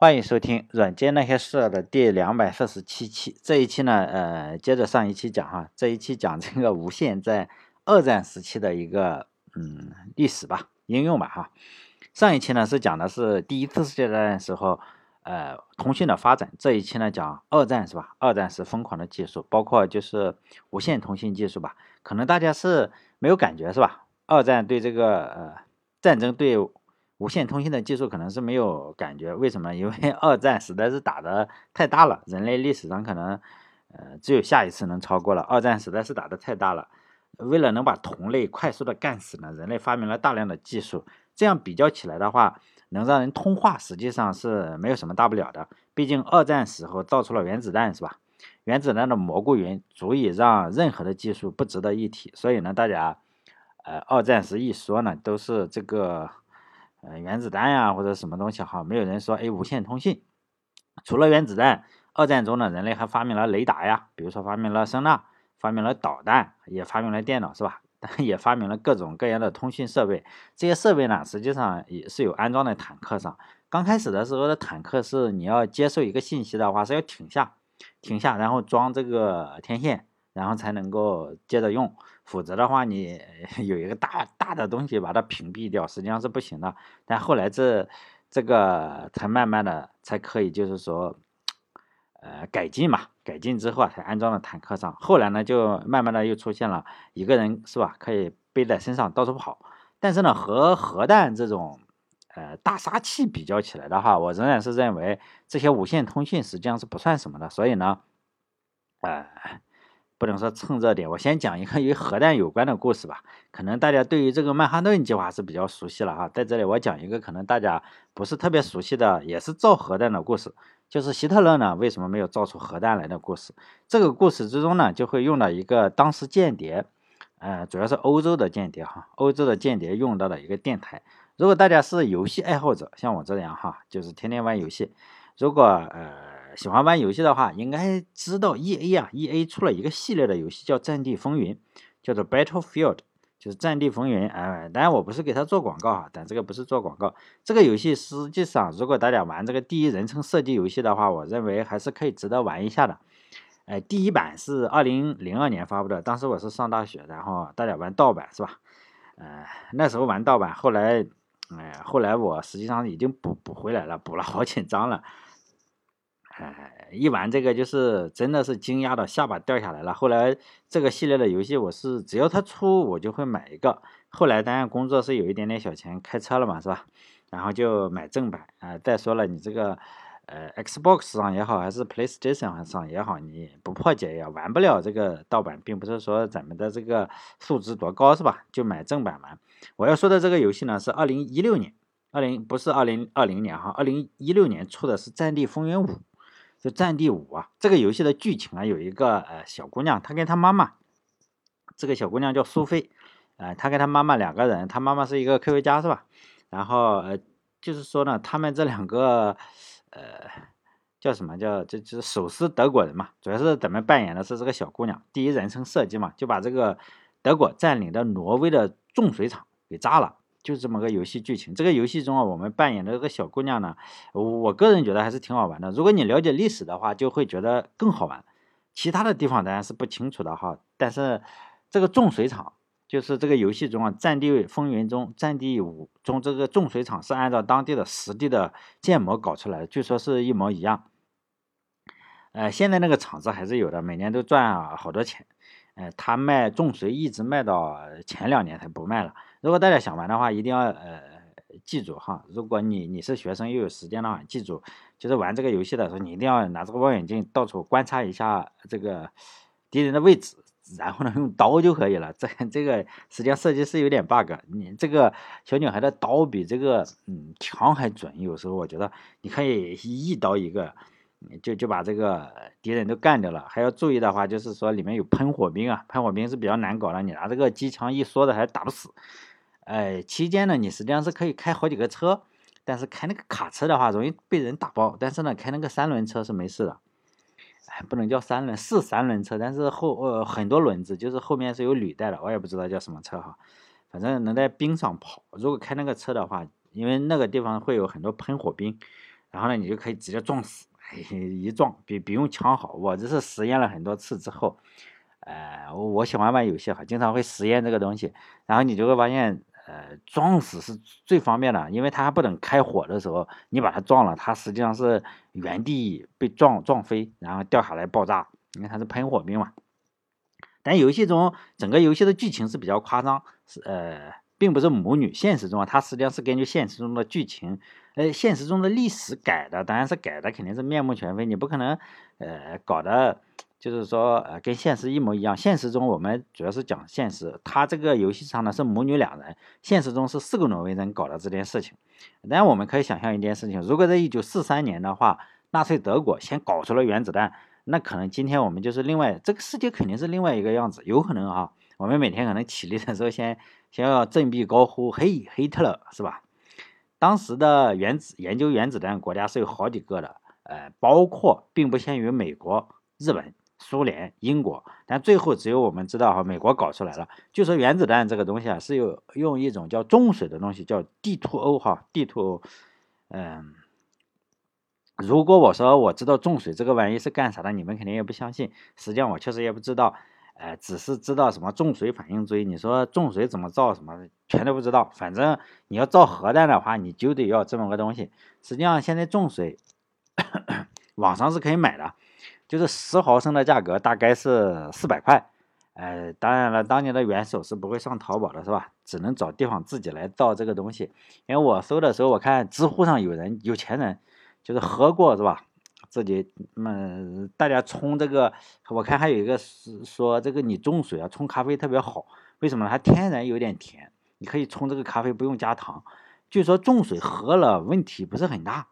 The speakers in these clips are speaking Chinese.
欢迎收听《软件那些事》的第两百四十七期。这一期呢，呃，接着上一期讲哈，这一期讲这个无线在二战时期的一个嗯历史吧，应用吧哈。上一期呢是讲的是第一次世界大战时候呃通讯的发展，这一期呢讲二战是吧？二战时疯狂的技术，包括就是无线通信技术吧。可能大家是没有感觉是吧？二战对这个呃战争对。无线通信的技术可能是没有感觉，为什么？因为 二战实在是打的太大了，人类历史上可能，呃，只有下一次能超过了。二战实在是打的太大了，为了能把同类快速的干死呢，人类发明了大量的技术。这样比较起来的话，能让人通话实际上是没有什么大不了的。毕竟二战时候造出了原子弹，是吧？原子弹的蘑菇云足以让任何的技术不值得一提。所以呢，大家，呃，二战时一说呢，都是这个。呃，原子弹呀，或者什么东西哈，没有人说哎，无线通信。除了原子弹，二战中呢，人类还发明了雷达呀，比如说发明了声呐，发明了导弹，也发明了电脑，是吧？也发明了各种各样的通讯设备。这些设备呢，实际上也是有安装在坦克上。刚开始的时候的坦克是你要接受一个信息的话，是要停下，停下，然后装这个天线。然后才能够接着用，否则的话，你 有一个大大的东西把它屏蔽掉，实际上是不行的。但后来这这个才慢慢的才可以，就是说，呃，改进嘛，改进之后啊，才安装到坦克上。后来呢，就慢慢的又出现了一个人是吧，可以背在身上到处跑。但是呢，和核弹这种呃大杀器比较起来的话，我仍然是认为这些无线通信实际上是不算什么的。所以呢，呃。不能说蹭热点，我先讲一个与核弹有关的故事吧。可能大家对于这个曼哈顿计划是比较熟悉了哈，在这里我讲一个可能大家不是特别熟悉的，也是造核弹的故事，就是希特勒呢为什么没有造出核弹来的故事。这个故事之中呢，就会用到一个当时间谍，呃，主要是欧洲的间谍哈，欧洲的间谍用到的一个电台。如果大家是游戏爱好者，像我这样哈，就是天天玩游戏，如果呃。喜欢玩游戏的话，应该知道 E A 啊，E A 出了一个系列的游戏叫《战地风云》，叫做 Battlefield，就是《战地风云》。哎，当然我不是给他做广告啊，但这个不是做广告。这个游戏实际上，如果大家玩这个第一人称射击游戏的话，我认为还是可以值得玩一下的。哎，第一版是二零零二年发布的，当时我是上大学，然后大家玩盗版是吧？呃，那时候玩盗版，后来，哎，后来我实际上已经补补回来了，补了好几张了。哎，一玩这个就是真的是惊讶的下巴掉下来了。后来这个系列的游戏，我是只要它出，我就会买一个。后来当然工作是有一点点小钱，开车了嘛，是吧？然后就买正版啊。再说了，你这个呃 Xbox 上也好，还是 PlayStation 上也好，你不破解也玩不了这个盗版，并不是说咱们的这个素质多高，是吧？就买正版玩。我要说的这个游戏呢，是二零一六年，二零不是二零二零年哈，二零一六年出的是《战地风云五》。就《战地五》啊，这个游戏的剧情啊，有一个呃小姑娘，她跟她妈妈，这个小姑娘叫苏菲，呃，她跟她妈妈两个人，她妈妈是一个科学家是吧？然后呃，就是说呢，他们这两个呃叫什么叫这就是手撕德国人嘛，主要是咱们扮演的是这个小姑娘，第一人称射击嘛，就把这个德国占领的挪威的重水厂给炸了。就这么个游戏剧情，这个游戏中啊，我们扮演的这个小姑娘呢，我个人觉得还是挺好玩的。如果你了解历史的话，就会觉得更好玩。其他的地方当然是不清楚的哈，但是这个重水厂，就是这个游戏中啊，《战地风云》中，《战地五》中这个重水厂是按照当地的实地的建模搞出来的，据说是一模一样。呃，现在那个厂子还是有的，每年都赚啊好多钱。呃，他卖重水一直卖到前两年才不卖了。如果大家想玩的话，一定要呃记住哈，如果你你是学生又有时间的话，记住就是玩这个游戏的时候，你一定要拿这个望远镜到处观察一下这个敌人的位置，然后呢用刀就可以了。这这个实际上设计是有点 bug，你这个小女孩的刀比这个嗯枪还准，有时候我觉得你可以一刀一个。就就把这个敌人都干掉了，还要注意的话，就是说里面有喷火兵啊，喷火兵是比较难搞的，你拿这个机枪一缩的还打不死。哎，期间呢，你实际上是可以开好几个车，但是开那个卡车的话容易被人打爆，但是呢，开那个三轮车是没事的。哎，不能叫三轮，是三轮车，但是后呃很多轮子，就是后面是有履带的，我也不知道叫什么车哈，反正能在冰上跑。如果开那个车的话，因为那个地方会有很多喷火兵。然后呢，你就可以直接撞死，一撞比比用枪好。我这是实验了很多次之后，呃，我喜欢玩游戏哈，经常会实验这个东西，然后你就会发现，呃，撞死是最方便的，因为它还不等开火的时候，你把它撞了，它实际上是原地被撞撞飞，然后掉下来爆炸，因为它是喷火兵嘛。但游戏中整个游戏的剧情是比较夸张，是呃，并不是母女。现实中啊，它实际上是根据现实中的剧情，呃，现实中的历史改的，当然是改的肯定是面目全非。你不可能呃搞的，就是说呃跟现实一模一样。现实中我们主要是讲现实，它这个游戏上呢是母女两人，现实中是四个挪威人搞的这件事情。当然我们可以想象一件事情，如果在一九四三年的话，纳粹德国先搞出了原子弹。那可能今天我们就是另外这个世界肯定是另外一个样子，有可能啊，我们每天可能起立的时候先先想要振臂高呼嘿，希特勒是吧？当时的原子研究原子弹国家是有好几个的，呃，包括并不限于美国、日本、苏联、英国，但最后只有我们知道哈，美国搞出来了。就说原子弹这个东西啊，是有用一种叫重水的东西，叫 D2O 哈，D2O，嗯。如果我说我知道重水这个玩意是干啥的，你们肯定也不相信。实际上我确实也不知道，呃，只是知道什么重水反应堆。你说重水怎么造，什么全都不知道。反正你要造核弹的话，你就得要这么个东西。实际上现在重水 网上是可以买的，就是十毫升的价格大概是四百块。呃，当然了，当年的元首是不会上淘宝的，是吧？只能找地方自己来造这个东西。因为我搜的时候，我看知乎上有人有钱人。就是喝过是吧？自己嗯，大家冲这个，我看还有一个是说这个你重水啊，冲咖啡特别好。为什么呢？它天然有点甜，你可以冲这个咖啡不用加糖。据说重水喝了问题不是很大，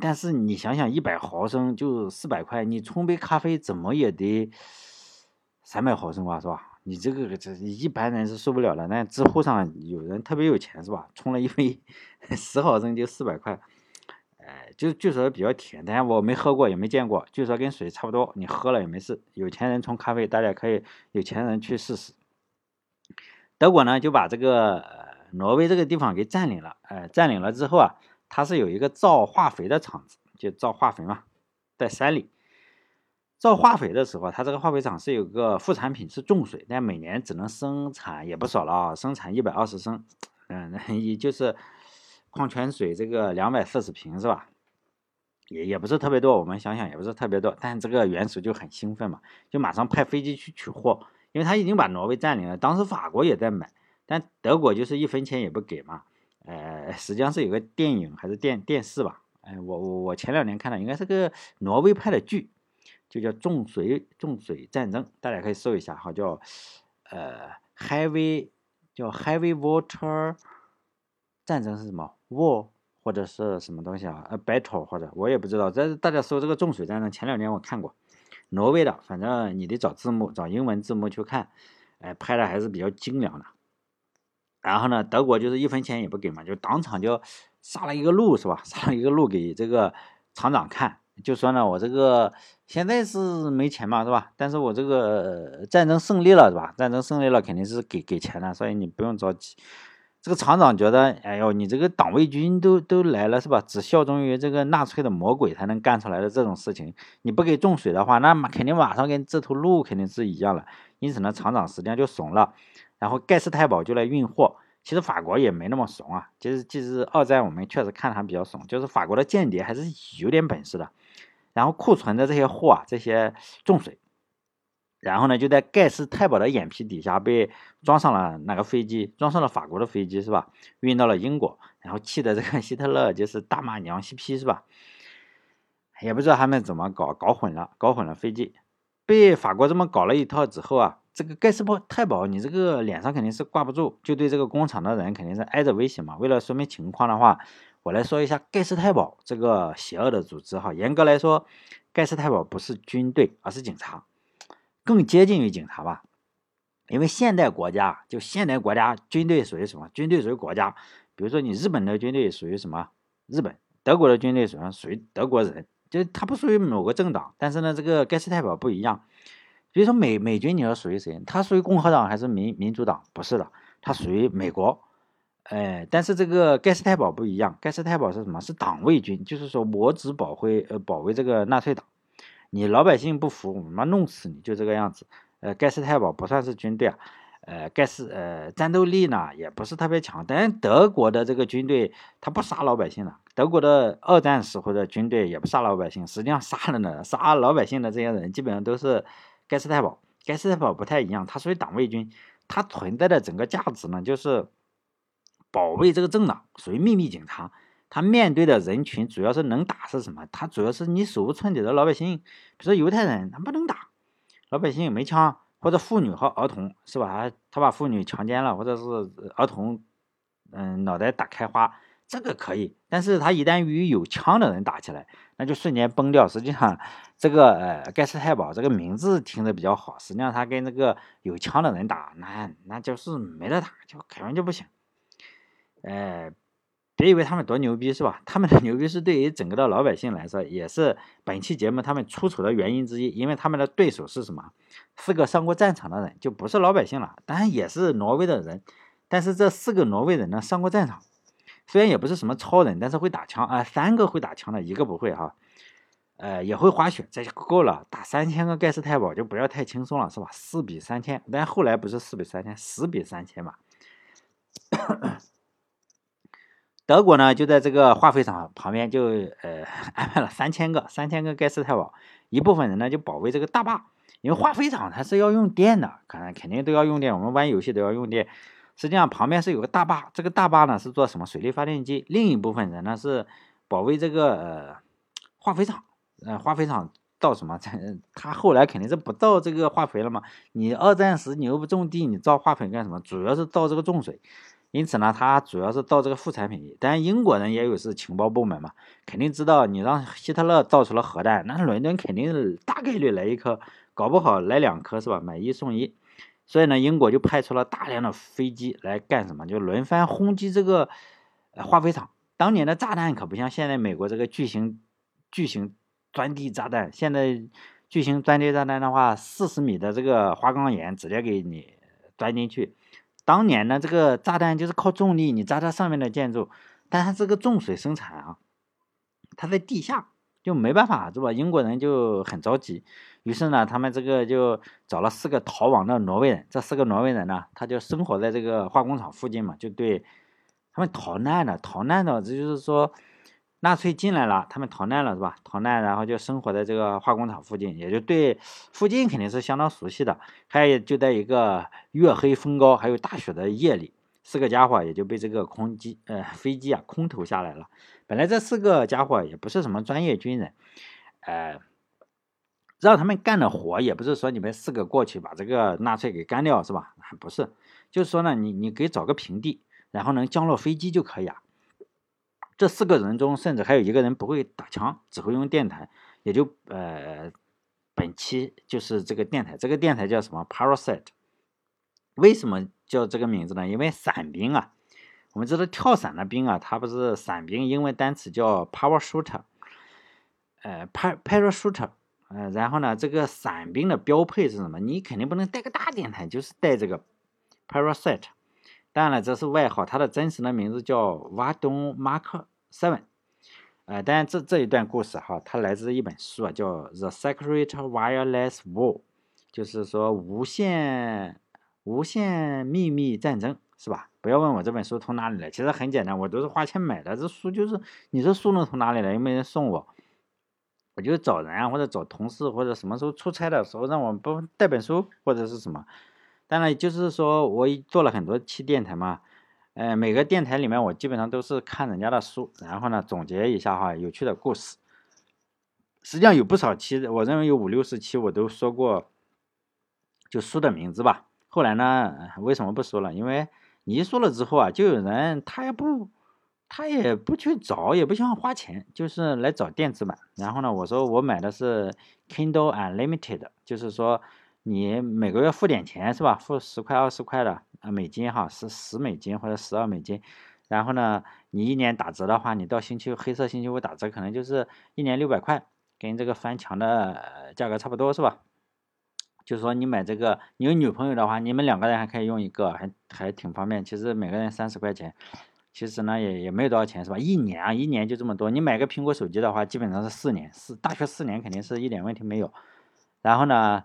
但是你想想，一百毫升就四百块，你冲杯咖啡怎么也得三百毫升吧，是吧？你这个这一般人是受不了的。那知乎上有人特别有钱是吧？冲了一杯 十毫升就四百块。哎，就据说比较甜，但是我没喝过，也没见过。据说跟水差不多，你喝了也没事。有钱人冲咖啡，大家可以有钱人去试试。德国呢就把这个挪威这个地方给占领了。哎，占领了之后啊，它是有一个造化肥的厂子，就造化肥嘛，在山里造化肥的时候，它这个化肥厂是有个副产品是重水，但每年只能生产也不少了啊，生产一百二十升，嗯，也就是。矿泉水这个两百四十瓶是吧？也也不是特别多，我们想想也不是特别多，但这个元首就很兴奋嘛，就马上派飞机去取货，因为他已经把挪威占领了。当时法国也在买，但德国就是一分钱也不给嘛。呃，实际上是有个电影还是电电视吧？哎，我我我前两年看的，应该是个挪威拍的剧，就叫《重水重水战争》，大家可以搜一下哈，叫呃 Heavy 叫 Heavy Water。战争是什么？war 或者是什么东西啊？呃，battle 或者我也不知道。这大家搜这个重水战争，前两年我看过，挪威的，反正你得找字幕，找英文字幕去看，哎，拍的还是比较精良的。然后呢，德国就是一分钱也不给嘛，就当场就杀了一个鹿是吧？杀了一个鹿给这个厂长看，就说呢，我这个现在是没钱嘛是吧？但是我这个战争胜利了是吧？战争胜利了肯定是给给钱的，所以你不用着急。这个厂长觉得，哎呦，你这个党卫军都都来了是吧？只效忠于这个纳粹的魔鬼才能干出来的这种事情，你不给重水的话，那肯定马上跟这头鹿肯定是一样了。因此呢，厂长实际上就怂了，然后盖世太保就来运货。其实法国也没那么怂啊，其实其实二战我们确实看他比较怂，就是法国的间谍还是有点本事的。然后库存的这些货啊，这些重水。然后呢，就在盖世太保的眼皮底下被装上了那个飞机，装上了法国的飞机是吧？运到了英国，然后气的这个 希特勒就是大骂娘西批是吧？也不知道他们怎么搞，搞混了，搞混了飞机，被法国这么搞了一套之后啊，这个盖世太保你这个脸上肯定是挂不住，就对这个工厂的人肯定是挨着威胁嘛。为了说明情况的话，我来说一下盖世太保这个邪恶的组织哈。严格来说，盖世太保不是军队，而是警察。更接近于警察吧，因为现代国家就现代国家军队属于什么？军队属于国家。比如说你日本的军队属于什么？日本、德国的军队属于属于德国人，就它不属于某个政党。但是呢，这个盖世太保不一样。比如说美美军，你要属于谁？他属于共和党还是民民主党？不是的，他属于美国。哎，但是这个盖世太保不一样，盖世太保是什么？是党卫军，就是说我只保卫呃保卫这个纳粹党，你老百姓不服，我妈弄死你，就这个样子。呃，盖世太保不算是军队啊，呃，盖世呃战斗力呢也不是特别强，但是德国的这个军队他不杀老百姓的，德国的二战时候的军队也不杀老百姓，实际上杀了呢，杀老百姓的这些人基本上都是盖世太保，盖世太保不太一样，他属于党卫军，他存在的整个价值呢就是。保卫这个政党属于秘密警察，他面对的人群主要是能打是什么？他主要是你手无寸铁的老百姓，比如说犹太人，他不能打，老百姓没枪，或者妇女和儿童是吧？他把妇女强奸了，或者是儿童，嗯，脑袋打开花，这个可以。但是他一旦与有枪的人打起来，那就瞬间崩掉。实际上，这个呃盖世太保这个名字听着比较好，实际上他跟那个有枪的人打，那那就是没得打，就肯定就不行。哎，别以为他们多牛逼是吧？他们的牛逼是对于整个的老百姓来说，也是本期节目他们出丑的原因之一。因为他们的对手是什么？四个上过战场的人，就不是老百姓了。当然也是挪威的人，但是这四个挪威人呢，上过战场，虽然也不是什么超人，但是会打枪啊。三个会打枪的，一个不会哈。呃，也会滑雪，这就够了。打三千个盖世太保就不要太轻松了，是吧？四比三千，但后来不是四比三千，十比三千嘛。德国呢，就在这个化肥厂旁边，就呃 安排了三千个三千个盖世太保，一部分人呢就保卫这个大坝，因为化肥厂它是要用电的，可能肯定都要用电，我们玩游戏都要用电。实际上旁边是有个大坝，这个大坝呢是做什么水力发电机，另一部分人呢是保卫这个呃化肥厂，呃化肥厂造什么？他后来肯定是不造这个化肥了嘛？你二战时你又不种地，你造化肥干什么？主要是造这个种水。因此呢，他主要是造这个副产品。当然，英国人也有是情报部门嘛，肯定知道你让希特勒造出了核弹，那伦敦肯定是大概率来一颗，搞不好来两颗是吧？买一送一。所以呢，英国就派出了大量的飞机来干什么？就轮番轰击这个化肥厂。当年的炸弹可不像现在美国这个巨型巨型钻地炸弹，现在巨型钻地炸弹的话，四十米的这个花岗岩直接给你钻进去。当年呢，这个炸弹就是靠重力，你炸它上面的建筑，但它这个重水生产啊，它在地下就没办法，是吧？英国人就很着急，于是呢，他们这个就找了四个逃亡的挪威人，这四个挪威人呢，他就生活在这个化工厂附近嘛，就对他们逃难的，逃难的，这就是说。纳粹进来了，他们逃难了是吧？逃难，然后就生活在这个化工厂附近，也就对附近肯定是相当熟悉的。还有就在一个月黑风高还有大雪的夜里，四个家伙也就被这个空机呃飞机啊空投下来了。本来这四个家伙也不是什么专业军人，呃，让他们干的活也不是说你们四个过去把这个纳粹给干掉是吧？不是，就是说呢，你你给找个平地，然后能降落飞机就可以啊。这四个人中，甚至还有一个人不会打枪，只会用电台，也就呃，本期就是这个电台，这个电台叫什么？Parasite。为什么叫这个名字呢？因为伞兵啊，我们知道跳伞的兵啊，他不是伞兵，英文单词叫 Parashooter，呃，Parashooter，呃，然后呢，这个伞兵的标配是什么？你肯定不能带个大电台，就是带这个 Parasite。当然了，这是外号，他的真实的名字叫瓦东马克。seven，呃，当然这这一段故事哈，它来自一本书啊，叫《The Secret Wireless War》，就是说无线无线秘密战争，是吧？不要问我这本书从哪里来，其实很简单，我都是花钱买的。这书就是你这书能从哪里来？又没人送我，我就找人啊，或者找同事，或者什么时候出差的时候让我不带本书或者是什么。当然就是说我做了很多期电台嘛。呃，每个电台里面，我基本上都是看人家的书，然后呢总结一下哈有趣的故事。实际上有不少期，我认为有五六十期我都说过，就书的名字吧。后来呢，为什么不说了？因为你一说了之后啊，就有人他也不他也不去找，也不想花钱，就是来找电子版。然后呢，我说我买的是 Kindle Unlimited，就是说你每个月付点钱是吧？付十块二十块的。啊，美金哈是十美金或者十二美金，然后呢，你一年打折的话，你到星期黑色星期五打折，可能就是一年六百块，跟这个翻墙的价格差不多是吧？就是说你买这个，你有女朋友的话，你们两个人还可以用一个，还还挺方便。其实每个人三十块钱，其实呢也也没有多少钱，是吧？一年啊，一年就这么多。你买个苹果手机的话，基本上是四年，四大学四年肯定是一点问题没有。然后呢，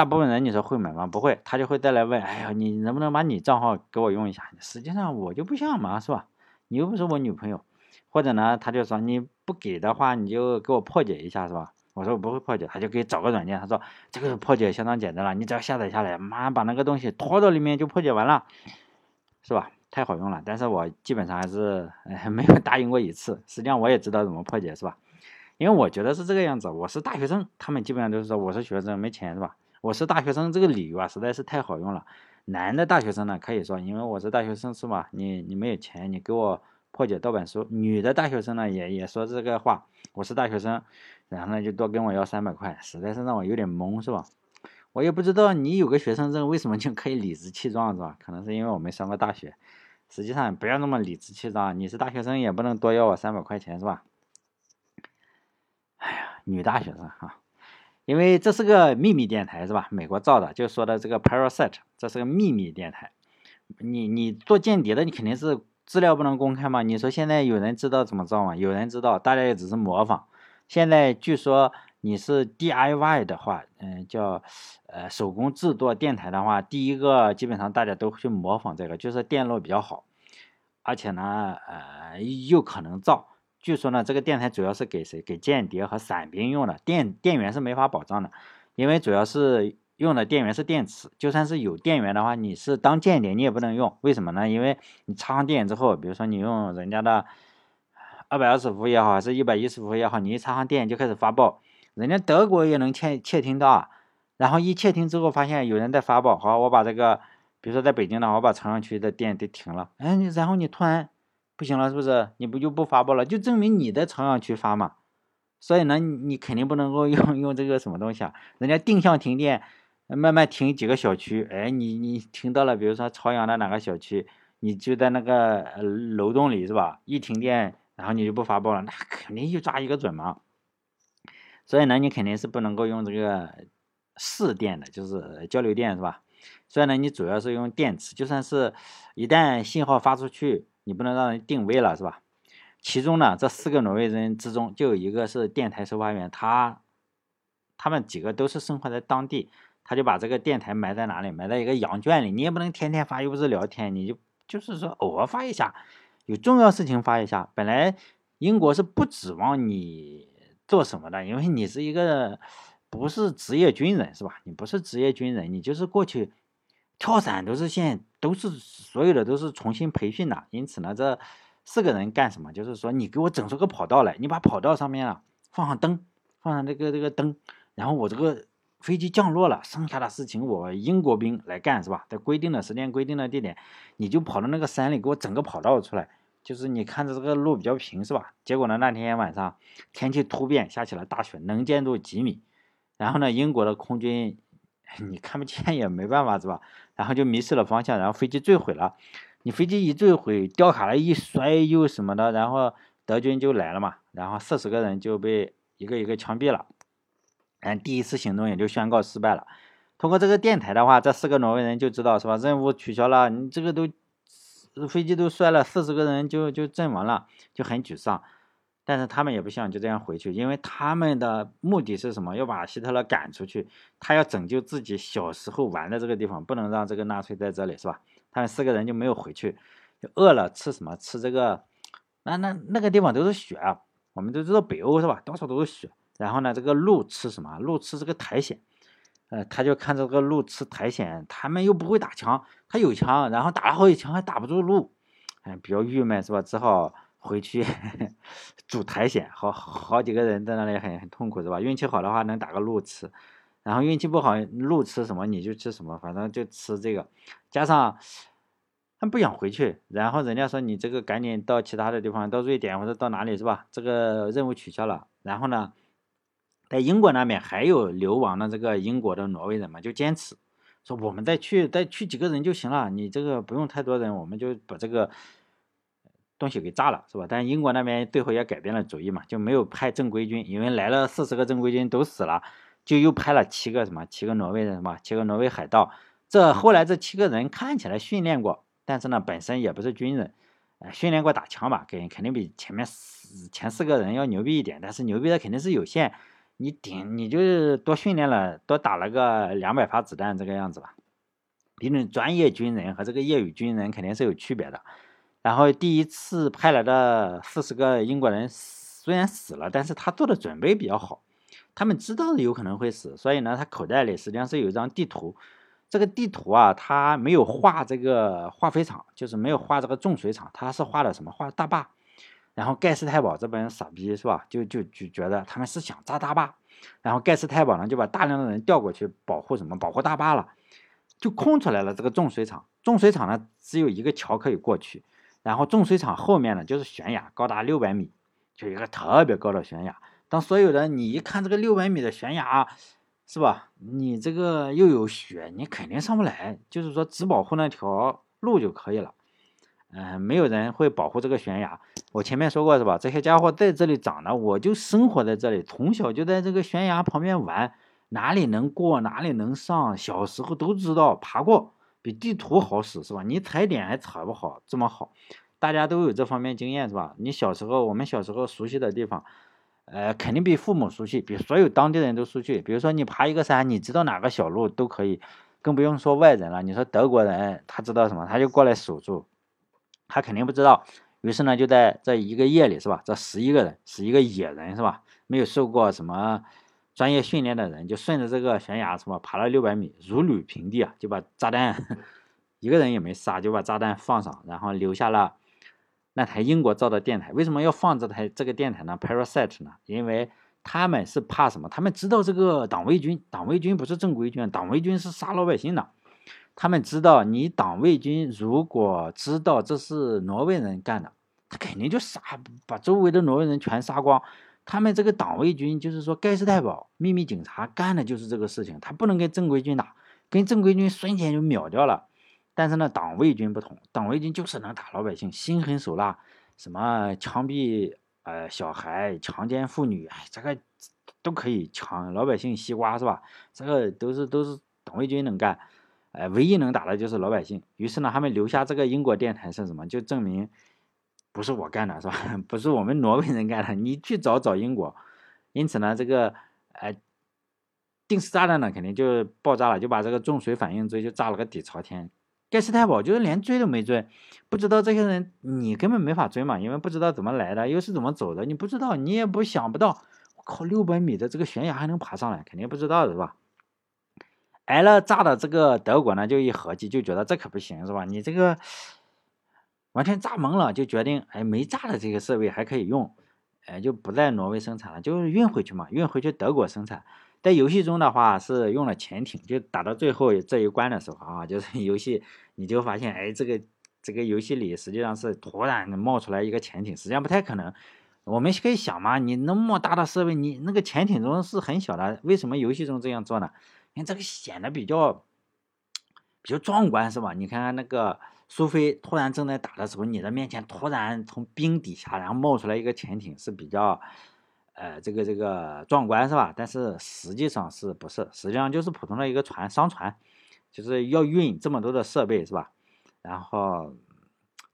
大部分人你说会买吗？不会，他就会再来问，哎呀，你能不能把你账号给我用一下？实际上我就不想嘛，是吧？你又不是我女朋友，或者呢，他就说你不给的话，你就给我破解一下，是吧？我说我不会破解，他就给找个软件。他说这个破解相当简单了，你只要下载下来，妈把那个东西拖到里面就破解完了，是吧？太好用了。但是我基本上还是没有答应过一次。实际上我也知道怎么破解，是吧？因为我觉得是这个样子。我是大学生，他们基本上都是说我是学生，没钱，是吧？我是大学生这个理由啊，实在是太好用了。男的大学生呢，可以说因为我是大学生，是吧？你你没有钱，你给我破解盗版书。女的大学生呢，也也说这个话，我是大学生。然后呢，就多跟我要三百块，实在是让我有点懵，是吧？我也不知道你有个学生证，为什么就可以理直气壮，是吧？可能是因为我没上过大学。实际上不要那么理直气壮，你是大学生也不能多要我三百块钱，是吧？哎呀，女大学生哈，因为这是个秘密电台，是吧？美国造的，就说的这个 Parasite，这是个秘密电台。你你做间谍的，你肯定是资料不能公开嘛？你说现在有人知道怎么造吗？有人知道，大家也只是模仿。现在据说你是 DIY 的话，嗯，叫呃手工制作电台的话，第一个基本上大家都去模仿这个，就是电路比较好，而且呢，呃，又可能造。据说呢，这个电台主要是给谁？给间谍和伞兵用的，电电源是没法保障的，因为主要是用的电源是电池，就算是有电源的话，你是当间谍你也不能用，为什么呢？因为你插上电之后，比如说你用人家的。二百二十伏也好，还是一百一十伏也好，你一插上电就开始发报，人家德国也能窃窃听到啊，然后一窃听之后发现有人在发报，好，我把这个，比如说在北京的话，我把朝阳区的电都停了，哎，然后你突然不行了，是不是？你不就不发报了？就证明你在朝阳区发嘛，所以呢，你肯定不能够用 用这个什么东西啊？人家定向停电，慢慢停几个小区，哎，你你停到了，比如说朝阳的哪个小区，你就在那个楼栋里是吧？一停电。然后你就不发报了，那肯定就抓一个准嘛。所以呢，你肯定是不能够用这个市电的，就是交流电是吧？所以呢，你主要是用电池，就算是一旦信号发出去，你不能让人定位了是吧？其中呢，这四个挪威人之中，就有一个是电台收发员，他他们几个都是生活在当地，他就把这个电台埋在哪里？埋在一个羊圈里。你也不能天天发，又不是聊天，你就就是说偶尔发一下。有重要事情发一下。本来英国是不指望你做什么的，因为你是一个不是职业军人，是吧？你不是职业军人，你就是过去跳伞，都是现都是所有的都是重新培训的。因此呢，这四个人干什么？就是说，你给我整出个跑道来，你把跑道上面啊放上灯，放上这个这个灯，然后我这个飞机降落了，剩下的事情我英国兵来干，是吧？在规定的时间、规定的地点，你就跑到那个山里，给我整个跑道出来。就是你看着这个路比较平是吧？结果呢，那天晚上天气突变，下起了大雪，能见度几米。然后呢，英国的空军你看不见也没办法是吧？然后就迷失了方向，然后飞机坠毁了。你飞机一坠毁，掉卡了一摔又什么的，然后德军就来了嘛，然后四十个人就被一个一个枪毙了。嗯，第一次行动也就宣告失败了。通过这个电台的话，这四个挪威人就知道是吧？任务取消了，你这个都。飞机都摔了，四十个人就就阵亡了，就很沮丧。但是他们也不想就这样回去，因为他们的目的是什么？要把希特勒赶出去，他要拯救自己小时候玩的这个地方，不能让这个纳粹在这里，是吧？他们四个人就没有回去，饿了吃什么？吃这个，那那那个地方都是雪啊，我们都知道北欧是吧？到处都是雪。然后呢，这个鹿吃什么？鹿吃这个苔藓。呃，他就看这个鹿吃苔藓，他们又不会打枪，他有枪，然后打了好几枪还打不住鹿，哎，比较郁闷是吧？只好回去 煮苔藓，好好几个人在那里很很痛苦是吧？运气好的话能打个鹿吃，然后运气不好鹿吃什么你就吃什么，反正就吃这个，加上他不想回去，然后人家说你这个赶紧到其他的地方，到瑞典或者到哪里是吧？这个任务取消了，然后呢？在英国那边还有流亡的这个英国的挪威人嘛，就坚持说我们再去再去几个人就行了，你这个不用太多人，我们就把这个东西给炸了，是吧？但英国那边最后也改变了主意嘛，就没有派正规军，因为来了四十个正规军都死了，就又派了七个什么七个挪威人什么七个挪威海盗。这后来这七个人看起来训练过，但是呢本身也不是军人，呃训练过打枪吧，肯肯定比前面四前四个人要牛逼一点，但是牛逼的肯定是有限。你顶你就是多训练了，多打了个两百发子弹这个样子吧。毕竟专业军人和这个业余军人肯定是有区别的。然后第一次派来的四十个英国人虽然死了，但是他做的准备比较好，他们知道有可能会死，所以呢，他口袋里实际上是有一张地图。这个地图啊，他没有画这个化肥厂，就是没有画这个重水厂，他是画的什么？画大坝。然后盖世太保这帮傻逼是吧？就就就觉得他们是想炸大坝，然后盖世太保呢就把大量的人调过去保护什么？保护大坝了，就空出来了这个重水厂。重水厂呢只有一个桥可以过去，然后重水厂后面呢就是悬崖，高达六百米，就一个特别高的悬崖。当所有人你一看这个六百米的悬崖，是吧？你这个又有雪，你肯定上不来。就是说只保护那条路就可以了。嗯，没有人会保护这个悬崖。我前面说过是吧？这些家伙在这里长的，我就生活在这里，从小就在这个悬崖旁边玩，哪里能过哪里能上，小时候都知道爬过，比地图好使是吧？你踩点还踩不好这么好，大家都有这方面经验是吧？你小时候我们小时候熟悉的地方，呃，肯定比父母熟悉，比所有当地人都熟悉。比如说你爬一个山，你知道哪个小路都可以，更不用说外人了。你说德国人他知道什么？他就过来守住。他肯定不知道，于是呢，就在这一个夜里，是吧？这十一个人，十一个野人，是吧？没有受过什么专业训练的人，就顺着这个悬崖，什么？爬了六百米，如履平地啊，就把炸弹 一个人也没杀，就把炸弹放上，然后留下了那台英国造的电台。为什么要放这台这个电台呢？Parasite 呢？因为他们是怕什么？他们知道这个党卫军，党卫军不是正规军，党卫军是杀老百姓的。他们知道，你党卫军如果知道这是挪威人干的，他肯定就杀，把周围的挪威人全杀光。他们这个党卫军就是说盖世太保秘密警察干的就是这个事情，他不能跟正规军打，跟正规军瞬间就秒掉了。但是呢，党卫军不同，党卫军就是能打老百姓，心狠手辣，什么枪毙呃小孩、强奸妇女，哎，这个都可以抢老百姓西瓜是吧？这个都是都是党卫军能干。哎，唯一能打的就是老百姓。于是呢，他们留下这个英国电台是什么？就证明不是我干的，是吧？不是我们挪威人干的，你去找找英国。因此呢，这个呃定时炸弹呢，肯定就爆炸了，就把这个重水反应锥就炸了个底朝天。盖世太保就是连追都没追，不知道这些人你根本没法追嘛，因为不知道怎么来的，又是怎么走的，你不知道，你也不想不到。我靠，六百米的这个悬崖还能爬上来，肯定不知道是吧？挨了炸的这个德国呢，就一合计，就觉得这可不行，是吧？你这个完全炸懵了，就决定，哎，没炸的这个设备还可以用，哎，就不在挪威生产了，就运回去嘛，运回去德国生产。在游戏中的话是用了潜艇，就打到最后这一关的时候啊，就是 游戏你就发现，哎，这个这个游戏里实际上是突然冒出来一个潜艇，实际上不太可能。我们可以想嘛，你那么大的设备，你那个潜艇中是很小的，为什么游戏中这样做呢？因为这个显得比较比较壮观，是吧？你看看那个苏菲突然正在打的时候，你的面前突然从冰底下然后冒出来一个潜艇，是比较呃这个这个壮观，是吧？但是实际上是不是？实际上就是普通的一个船，商船，就是要运这么多的设备，是吧？然后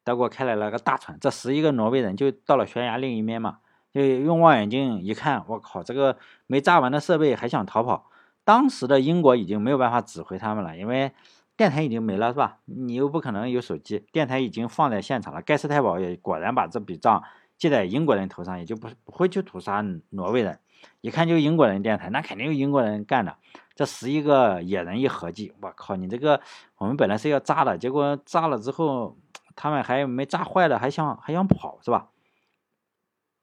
德国开来了个大船，这十一个挪威人就到了悬崖另一面嘛，就用望远镜一看，我靠，这个没炸完的设备还想逃跑。当时的英国已经没有办法指挥他们了，因为电台已经没了，是吧？你又不可能有手机，电台已经放在现场了。盖世太保也果然把这笔账记在英国人头上，也就不不会去屠杀挪威人。一看就英国人电台，那肯定有英国人干的。这十一个野人一合计，我靠，你这个我们本来是要炸的，结果炸了之后，他们还没炸坏的，还想还想跑，是吧？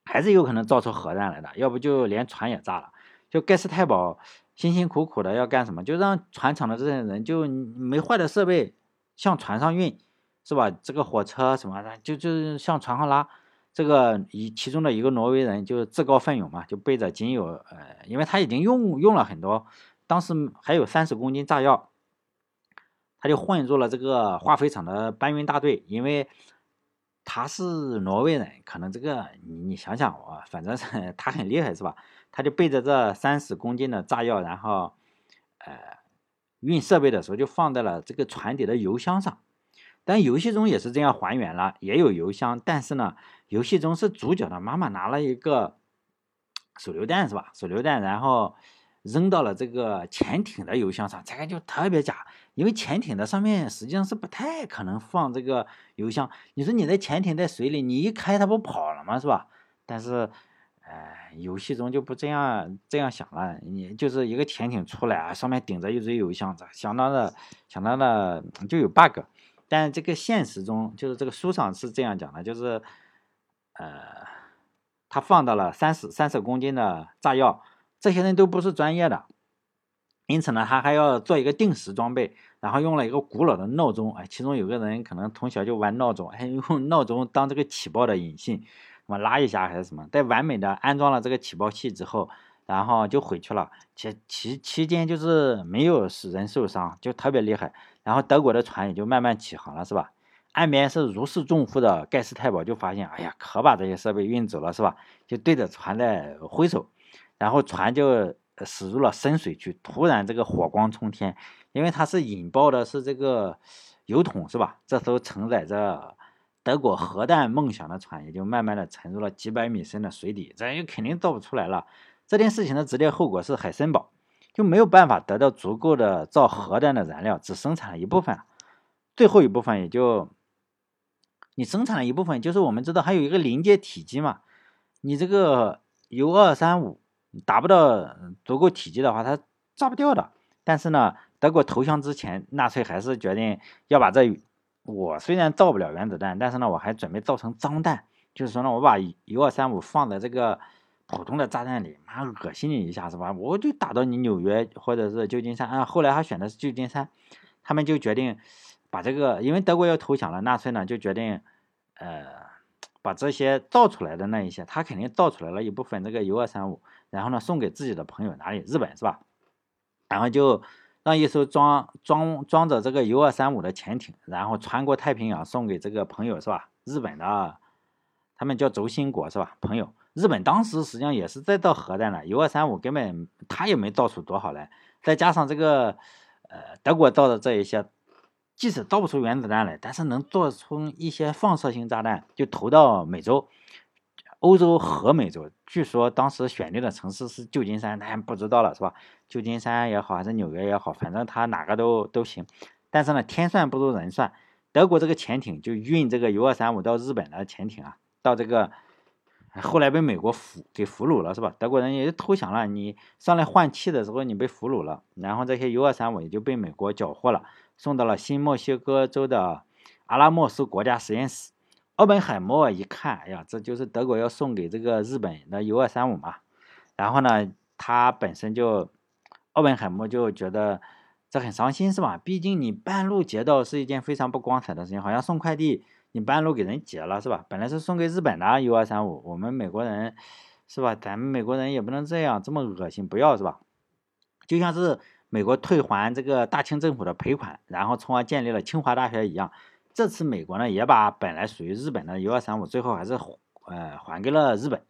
还是有可能造出核弹来的，要不就连船也炸了。就盖世太保。辛辛苦苦的要干什么？就让船厂的这些人就没坏的设备向船上运，是吧？这个火车什么的，就就向船上拉。这个一其中的一个挪威人就自告奋勇嘛，就背着仅有呃，因为他已经用用了很多，当时还有三十公斤炸药，他就混入了这个化肥厂的搬运大队。因为他是挪威人，可能这个你你想想我，反正是他很厉害是吧？他就背着这三十公斤的炸药，然后呃运设备的时候就放在了这个船底的油箱上。但游戏中也是这样还原了，也有油箱，但是呢，游戏中是主角的妈妈拿了一个手榴弹是吧？手榴弹，然后扔到了这个潜艇的油箱上，这个就特别假，因为潜艇的上面实际上是不太可能放这个油箱。你说你的潜艇在水里，你一开它不跑了吗？是吧？但是，呃，游戏中就不这样这样想了，你就是一个潜艇出来啊，上面顶着一堆油箱子，相当的相当的就有 bug。但这个现实中，就是这个书上是这样讲的，就是，呃，他放到了三十三十公斤的炸药，这些人都不是专业的，因此呢，他还要做一个定时装备，然后用了一个古老的闹钟，哎，其中有个人可能从小就玩闹钟，还用闹钟当这个起爆的引信，拉一下还是什么，在完美的安装了这个起爆器之后，然后就回去了，其其期间就是没有使人受伤，就特别厉害。然后德国的船也就慢慢起航了，是吧？岸边是如释重负的盖世太保就发现，哎呀，可把这些设备运走了，是吧？就对着船在挥手，然后船就驶入了深水区。突然这个火光冲天，因为它是引爆的是这个油桶，是吧？这时候承载着德国核弹梦想的船也就慢慢的沉入了几百米深的水底，这就肯定造不出来了。这件事情的直接后果是海森堡。就没有办法得到足够的造核弹的燃料，只生产了一部分，最后一部分也就你生产了一部分，就是我们知道还有一个临界体积嘛，你这个 U 二三五达不到足够体积的话，它炸不掉的。但是呢，德国投降之前，纳粹还是决定要把这我虽然造不了原子弹，但是呢，我还准备造成脏弹，就是说呢，我把铀二三五放在这个。普通的炸弹里，妈恶心你一下是吧？我就打到你纽约或者是旧金山啊。后来他选的是旧金山，他们就决定把这个，因为德国要投降了，纳粹呢就决定，呃，把这些造出来的那一些，他肯定造出来了一部分这个铀二三五，然后呢送给自己的朋友哪里？日本是吧？然后就让一艘装装装着这个 U 二三五的潜艇，然后穿过太平洋送给这个朋友是吧？日本的，他们叫轴心国是吧？朋友。日本当时实际上也是在造核弹了，U 二三五根本他也没造出多少来，再加上这个，呃，德国造的这一些，即使造不出原子弹来，但是能做出一些放射性炸弹，就投到美洲、欧洲和美洲。据说当时选定的城市是旧金山，但不知道了，是吧？旧金山也好，还是纽约也好，反正他哪个都都行。但是呢，天算不如人算，德国这个潜艇就运这个 U 二三五到日本的潜艇啊，到这个。后来被美国俘给俘虏了是吧？德国人也就投降了。你上来换气的时候，你被俘虏了，然后这些 U 二三五也就被美国缴获了，送到了新墨西哥州的阿拉莫斯国家实验室。奥本海默一看，哎呀，这就是德国要送给这个日本的 U 二三五嘛。然后呢，他本身就奥本海默就觉得这很伤心是吧？毕竟你半路劫道是一件非常不光彩的事情，好像送快递。你半路给人劫了是吧？本来是送给日本的 U 二三五，我们美国人是吧？咱们美国人也不能这样这么恶心，不要是吧？就像是美国退还这个大清政府的赔款，然后从而建立了清华大学一样。这次美国呢也把本来属于日本的 U 二三五，最后还是呃还给了日本，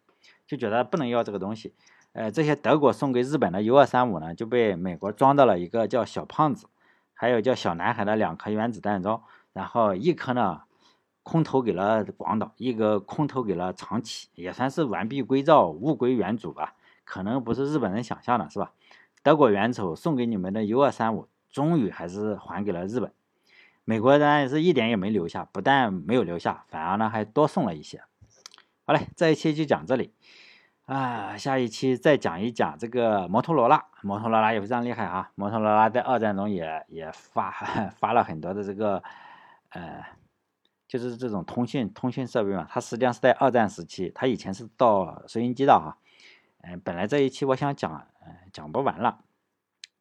就觉得不能要这个东西。呃，这些德国送给日本的 U 二三五呢，就被美国装到了一个叫小胖子，还有叫小男孩的两颗原子弹中，然后一颗呢。空投给了广岛，一个空投给了长崎，也算是完璧归赵，物归原主吧。可能不是日本人想象的，是吧？德国元首送给你们的 U 二三五，终于还是还给了日本。美国人是一点也没留下，不但没有留下，反而呢还多送了一些。好嘞，这一期就讲这里啊，下一期再讲一讲这个摩托罗拉。摩托罗拉也非常厉害啊，摩托罗拉在二战中也也发 发了很多的这个呃。就是这种通讯通讯设备嘛，它实际上是在二战时期，它以前是造收音机的哈。嗯，本来这一期我想讲，讲不完了。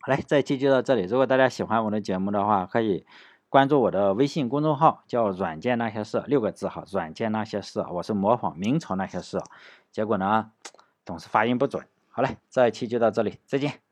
好嘞，这一期就到这里。如果大家喜欢我的节目的话，可以关注我的微信公众号，叫“软件那些事”，六个字哈，“软件那些事”。我是模仿明朝那些事，结果呢，总是发音不准。好嘞，这一期就到这里，再见。